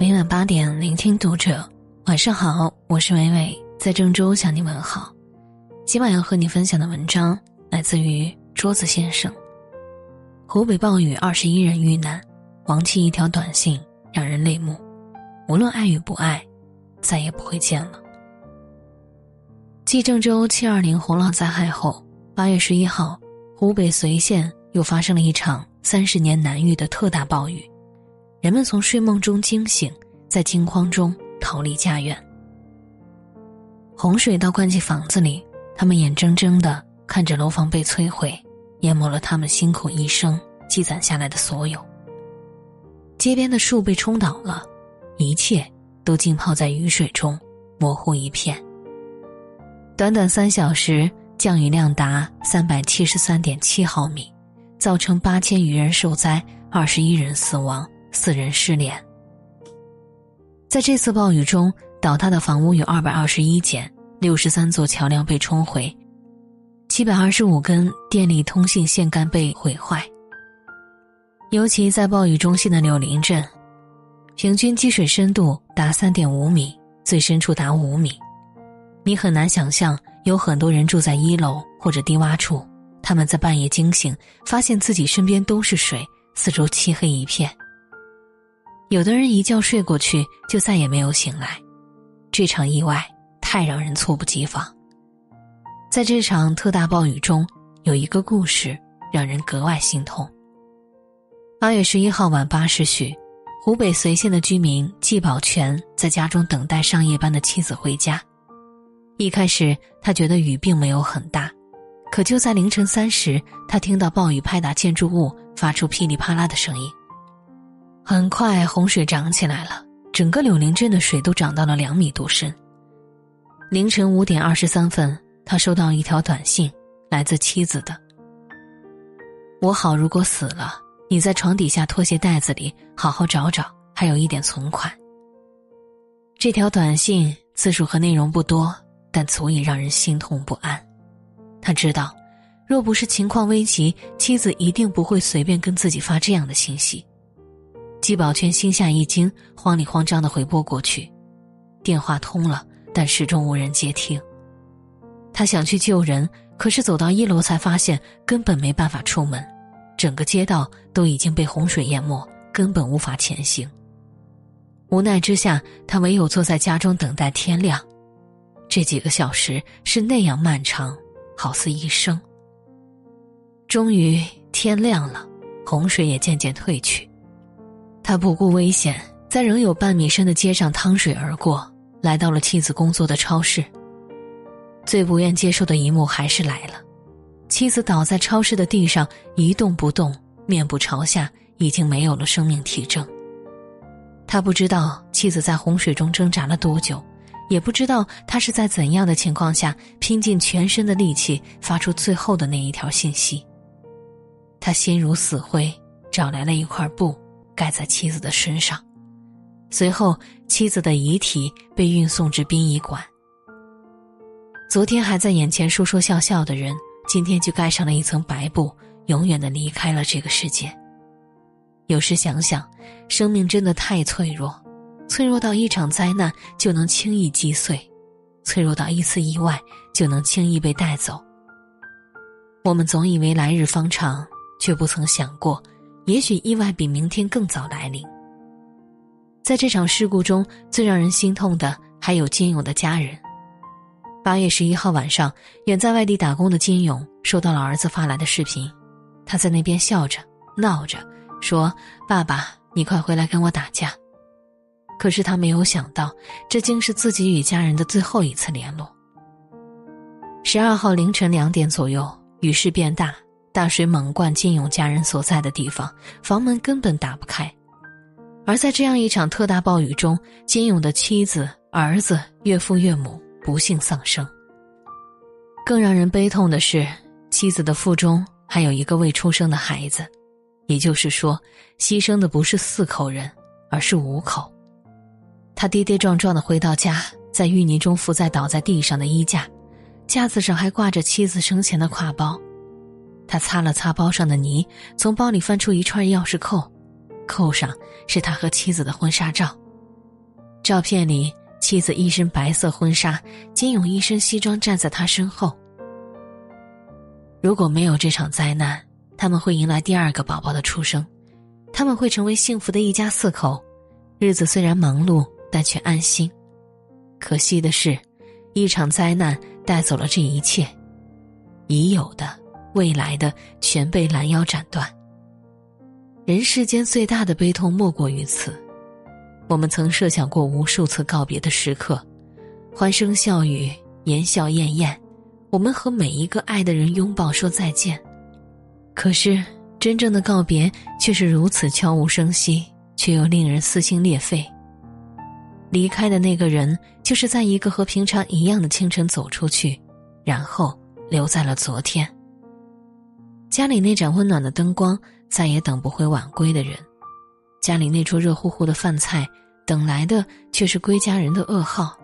每晚八点，聆听读者。晚上好，我是伟伟，在郑州向你问好。今晚要和你分享的文章来自于桌子先生。湖北暴雨，二十一人遇难，亡妻一条短信让人泪目。无论爱与不爱，再也不会见了。继郑州七二零洪涝灾害后，八月十一号，湖北随县又发生了一场三十年难遇的特大暴雨。人们从睡梦中惊醒，在惊慌中逃离家园。洪水倒灌进房子里，他们眼睁睁的看着楼房被摧毁，淹没了他们辛苦一生积攒下来的所有。街边的树被冲倒了，一切都浸泡在雨水中，模糊一片。短短三小时，降雨量达三百七十三点七毫米，造成八千余人受灾，二十一人死亡。四人失联。在这次暴雨中，倒塌的房屋有二百二十一间，六十三座桥梁被冲毁，七百二十五根电力通信线杆被毁坏。尤其在暴雨中心的柳林镇，平均积水深度达三点五米，最深处达五米。你很难想象，有很多人住在一楼或者低洼处，他们在半夜惊醒，发现自己身边都是水，四周漆黑一片。有的人一觉睡过去就再也没有醒来，这场意外太让人猝不及防。在这场特大暴雨中，有一个故事让人格外心痛。八月十一号晚八时许，湖北随县的居民季宝全在家中等待上夜班的妻子回家。一开始他觉得雨并没有很大，可就在凌晨三时，他听到暴雨拍打建筑物，发出噼里啪啦的声音。很快，洪水涨起来了，整个柳林镇的水都涨到了两米多深。凌晨五点二十三分，他收到一条短信，来自妻子的：“我好，如果死了，你在床底下拖鞋袋子里好好找找，还有一点存款。”这条短信字数和内容不多，但足以让人心痛不安。他知道，若不是情况危急，妻子一定不会随便跟自己发这样的信息。季宝全心下一惊，慌里慌张的回拨过去，电话通了，但始终无人接听。他想去救人，可是走到一楼才发现根本没办法出门，整个街道都已经被洪水淹没，根本无法前行。无奈之下，他唯有坐在家中等待天亮。这几个小时是那样漫长，好似一生。终于天亮了，洪水也渐渐退去。他不顾危险，在仍有半米深的街上趟水而过，来到了妻子工作的超市。最不愿接受的一幕还是来了，妻子倒在超市的地上一动不动，面部朝下，已经没有了生命体征。他不知道妻子在洪水中挣扎了多久，也不知道他是在怎样的情况下拼尽全身的力气发出最后的那一条信息。他心如死灰，找来了一块布。盖在妻子的身上，随后妻子的遗体被运送至殡仪馆。昨天还在眼前说说笑笑的人，今天就盖上了一层白布，永远的离开了这个世界。有时想想，生命真的太脆弱，脆弱到一场灾难就能轻易击碎，脆弱到一次意外就能轻易被带走。我们总以为来日方长，却不曾想过。也许意外比明天更早来临。在这场事故中，最让人心痛的还有金勇的家人。八月十一号晚上，远在外地打工的金勇收到了儿子发来的视频，他在那边笑着闹着说：“爸爸，你快回来跟我打架。”可是他没有想到，这竟是自己与家人的最后一次联络。十二号凌晨两点左右，雨势变大。大水猛灌金勇家人所在的地方，房门根本打不开。而在这样一场特大暴雨中，金勇的妻子、儿子、岳父、岳母不幸丧生。更让人悲痛的是，妻子的腹中还有一个未出生的孩子，也就是说，牺牲的不是四口人，而是五口。他跌跌撞撞的回到家，在淤泥中伏在倒在地上的衣架，架子上还挂着妻子生前的挎包。他擦了擦包上的泥，从包里翻出一串钥匙扣，扣上是他和妻子的婚纱照，照片里，妻子一身白色婚纱，金勇一身西装站在他身后。如果没有这场灾难，他们会迎来第二个宝宝的出生，他们会成为幸福的一家四口，日子虽然忙碌，但却安心。可惜的是，一场灾难带走了这一切，已有的、未来的全被拦腰斩断。人世间最大的悲痛莫过于此。我们曾设想过无数次告别的时刻，欢声笑语，言笑晏晏，我们和每一个爱的人拥抱说再见。可是，真正的告别却是如此悄无声息，却又令人撕心裂肺。离开的那个人，就是在一个和平常一样的清晨走出去，然后留在了昨天。家里那盏温暖的灯光，再也等不回晚归的人；家里那桌热乎乎的饭菜。等来的却是归家人的噩耗。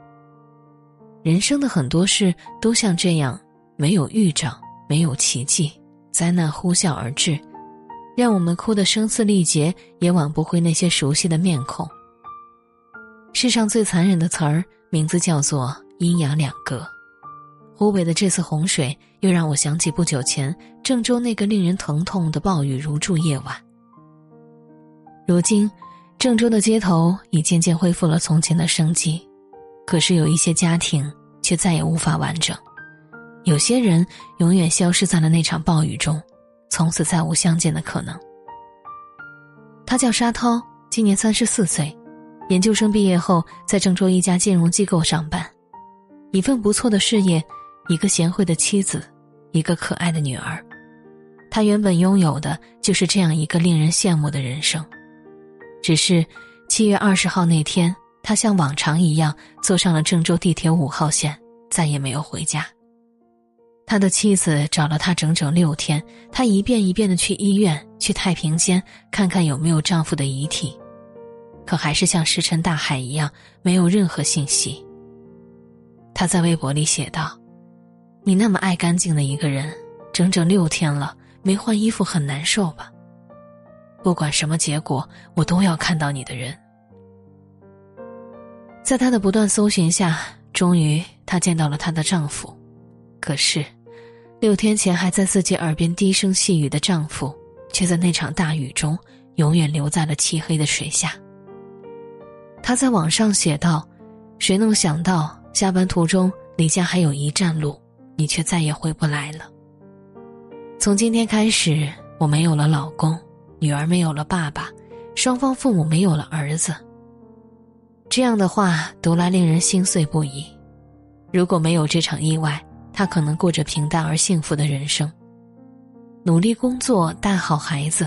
人生的很多事都像这样，没有预兆，没有奇迹，灾难呼啸而至，让我们哭得声嘶力竭，也挽不回那些熟悉的面孔。世上最残忍的词儿，名字叫做阴阳两隔。湖北的这次洪水，又让我想起不久前郑州那个令人疼痛的暴雨如注夜晚。如今。郑州的街头已渐渐恢复了从前的生机，可是有一些家庭却再也无法完整，有些人永远消失在了那场暴雨中，从此再无相见的可能。他叫沙涛，今年三十四岁，研究生毕业后在郑州一家金融机构上班，一份不错的事业，一个贤惠的妻子，一个可爱的女儿，他原本拥有的就是这样一个令人羡慕的人生。只是，七月二十号那天，他像往常一样坐上了郑州地铁五号线，再也没有回家。他的妻子找了他整整六天，他一遍一遍的去医院、去太平间看看有没有丈夫的遗体，可还是像石沉大海一样，没有任何信息。他在微博里写道：“你那么爱干净的一个人，整整六天了没换衣服，很难受吧？”不管什么结果，我都要看到你的人。在她的不断搜寻下，终于她见到了她的丈夫。可是，六天前还在自己耳边低声细语的丈夫，却在那场大雨中永远留在了漆黑的水下。他在网上写道：“谁能想到，下班途中离家还有一站路，你却再也回不来了。从今天开始，我没有了老公。”女儿没有了爸爸，双方父母没有了儿子。这样的话读来令人心碎不已。如果没有这场意外，他可能过着平淡而幸福的人生，努力工作，带好孩子，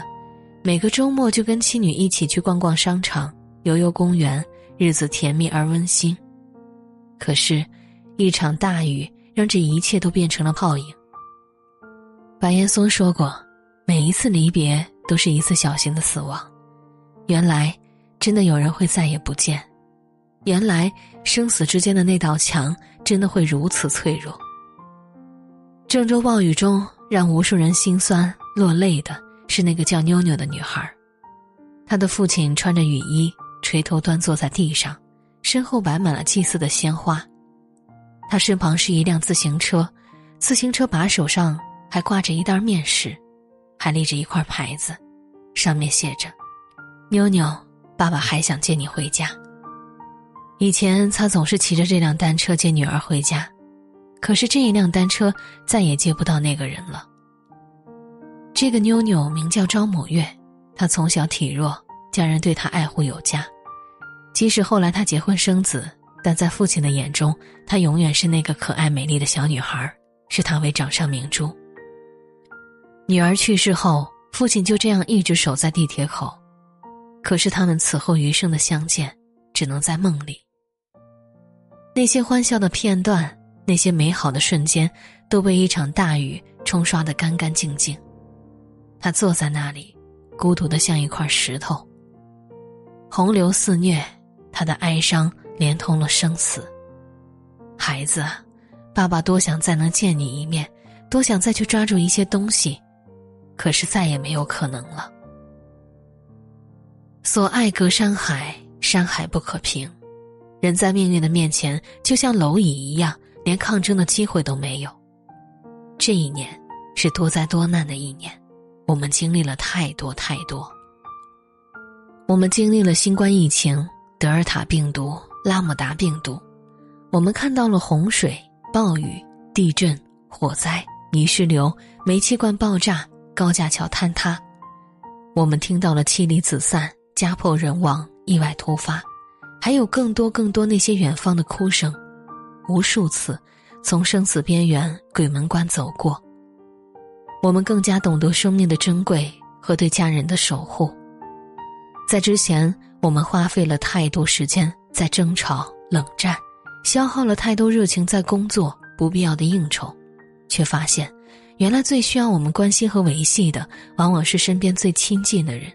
每个周末就跟妻女一起去逛逛商场、游游公园，日子甜蜜而温馨。可是，一场大雨让这一切都变成了泡影。白岩松说过：“每一次离别。”都是一次小型的死亡，原来，真的有人会再也不见，原来生死之间的那道墙真的会如此脆弱。郑州暴雨中，让无数人心酸落泪的是那个叫妞妞的女孩，她的父亲穿着雨衣，垂头端坐在地上，身后摆满了祭祀的鲜花，他身旁是一辆自行车，自行车把手上还挂着一袋面食。还立着一块牌子，上面写着：“妞妞，爸爸还想接你回家。”以前他总是骑着这辆单车接女儿回家，可是这一辆单车再也接不到那个人了。这个妞妞名叫张某月，她从小体弱，家人对她爱护有加。即使后来她结婚生子，但在父亲的眼中，她永远是那个可爱美丽的小女孩，视她为掌上明珠。女儿去世后，父亲就这样一直守在地铁口，可是他们此后余生的相见，只能在梦里。那些欢笑的片段，那些美好的瞬间，都被一场大雨冲刷得干干净净。他坐在那里，孤独的像一块石头。洪流肆虐，他的哀伤连通了生死。孩子，爸爸多想再能见你一面，多想再去抓住一些东西。可是再也没有可能了。所爱隔山海，山海不可平。人在命运的面前就像蝼蚁一样，连抗争的机会都没有。这一年是多灾多难的一年，我们经历了太多太多。我们经历了新冠疫情、德尔塔病毒、拉姆达病毒，我们看到了洪水、暴雨、地震、火灾、泥石流、煤气罐爆炸、高架桥坍塌，我们听到了妻离子散、家破人亡、意外突发，还有更多更多那些远方的哭声，无数次从生死边缘、鬼门关走过，我们更加懂得生命的珍贵和对家人的守护。在之前，我们花费了太多时间在争吵、冷战，消耗了太多热情在工作、不必要的应酬，却发现，原来最需要我们关心和维系的，往往是身边最亲近的人。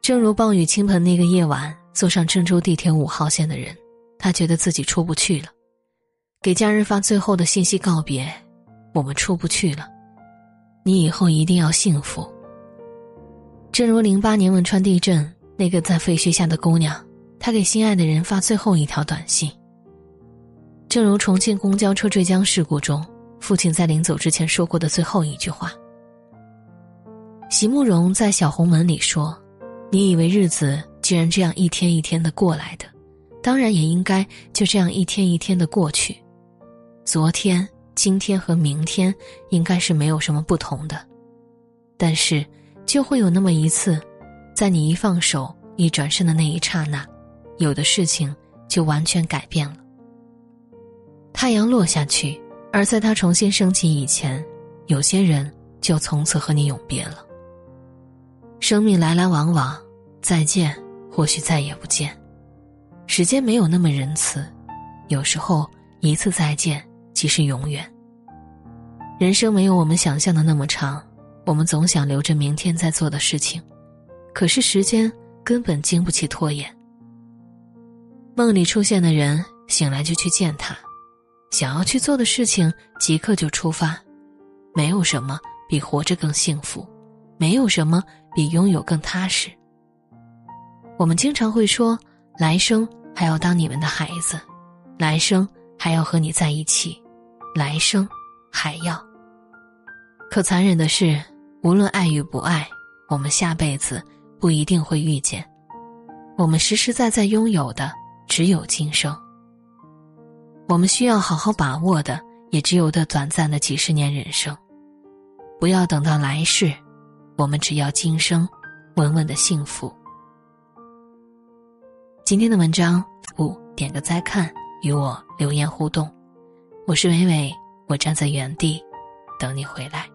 正如暴雨倾盆那个夜晚，坐上郑州地铁五号线的人，他觉得自己出不去了，给家人发最后的信息告别：“我们出不去了，你以后一定要幸福。”正如零八年汶川地震，那个在废墟下的姑娘，他给心爱的人发最后一条短信。正如重庆公交车坠江事故中，父亲在临走之前说过的最后一句话。席慕容在《小红门》里说：“你以为日子既然这样一天一天的过来的，当然也应该就这样一天一天的过去。昨天、今天和明天应该是没有什么不同的，但是。”就会有那么一次，在你一放手、一转身的那一刹那，有的事情就完全改变了。太阳落下去，而在它重新升起以前，有些人就从此和你永别了。生命来来往往，再见或许再也不见。时间没有那么仁慈，有时候一次再见即是永远。人生没有我们想象的那么长。我们总想留着明天再做的事情，可是时间根本经不起拖延。梦里出现的人，醒来就去见他；想要去做的事情，即刻就出发。没有什么比活着更幸福，没有什么比拥有更踏实。我们经常会说，来生还要当你们的孩子，来生还要和你在一起，来生还要。可残忍的是。无论爱与不爱，我们下辈子不一定会遇见。我们实实在在拥有的只有今生。我们需要好好把握的，也只有这短暂的几十年人生。不要等到来世，我们只要今生稳稳的幸福。今天的文章，五点个再看，与我留言互动。我是伟伟，我站在原地等你回来。